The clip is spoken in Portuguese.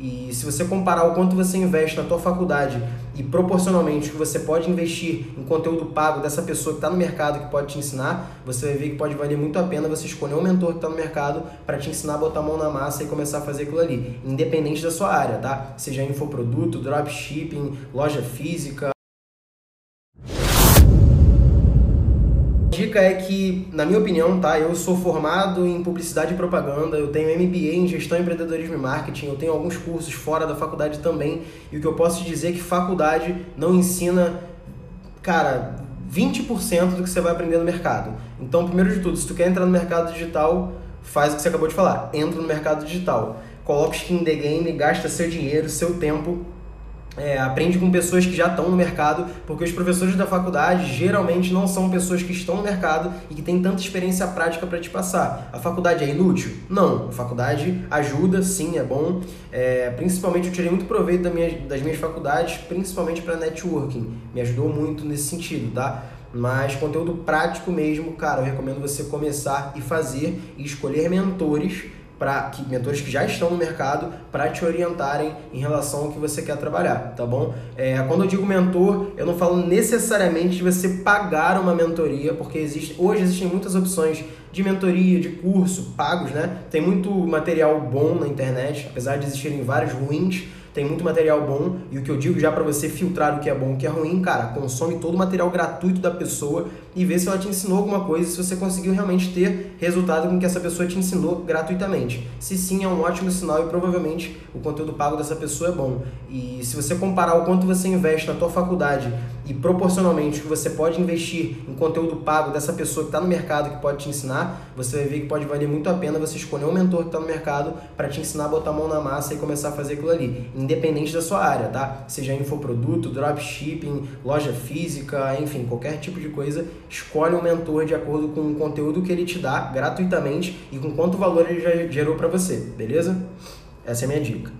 E se você comparar o quanto você investe na tua faculdade e proporcionalmente o que você pode investir em conteúdo pago dessa pessoa que está no mercado que pode te ensinar, você vai ver que pode valer muito a pena você escolher um mentor que está no mercado para te ensinar a botar a mão na massa e começar a fazer aquilo ali, independente da sua área, tá? Seja infoproduto, dropshipping, loja física. Dica é que, na minha opinião, tá? Eu sou formado em publicidade e propaganda, eu tenho MBA em gestão, empreendedorismo e marketing, eu tenho alguns cursos fora da faculdade também, e o que eu posso dizer é que faculdade não ensina, cara, 20% do que você vai aprender no mercado. Então, primeiro de tudo, se tu quer entrar no mercado digital, faz o que você acabou de falar, entra no mercado digital. Coloca skin in the game, gasta seu dinheiro, seu tempo é, aprende com pessoas que já estão no mercado, porque os professores da faculdade geralmente não são pessoas que estão no mercado e que têm tanta experiência prática para te passar. A faculdade é inútil? Não. A faculdade ajuda, sim, é bom. É, principalmente eu tirei muito proveito da minha, das minhas faculdades, principalmente para networking. Me ajudou muito nesse sentido, tá? Mas conteúdo prático mesmo, cara, eu recomendo você começar e fazer e escolher mentores para que mentores que já estão no mercado para te orientarem em relação ao que você quer trabalhar, tá bom? É, quando eu digo mentor, eu não falo necessariamente de você pagar uma mentoria, porque existe, hoje existem muitas opções de mentoria, de curso pagos, né? Tem muito material bom na internet, apesar de existirem vários ruins tem muito material bom e o que eu digo já para você filtrar o que é bom e o que é ruim, cara, consome todo o material gratuito da pessoa e vê se ela te ensinou alguma coisa, se você conseguiu realmente ter resultado com que essa pessoa te ensinou gratuitamente. Se sim, é um ótimo sinal e provavelmente o conteúdo pago dessa pessoa é bom. E se você comparar o quanto você investe na tua faculdade e proporcionalmente o que você pode investir em conteúdo pago dessa pessoa que está no mercado que pode te ensinar, você vai ver que pode valer muito a pena você escolher um mentor que está no mercado para te ensinar a botar a mão na massa e começar a fazer aquilo ali independente da sua área, tá? Seja infoproduto, dropshipping, loja física, enfim, qualquer tipo de coisa, escolhe um mentor de acordo com o conteúdo que ele te dá gratuitamente e com quanto valor ele já gerou para você, beleza? Essa é a minha dica.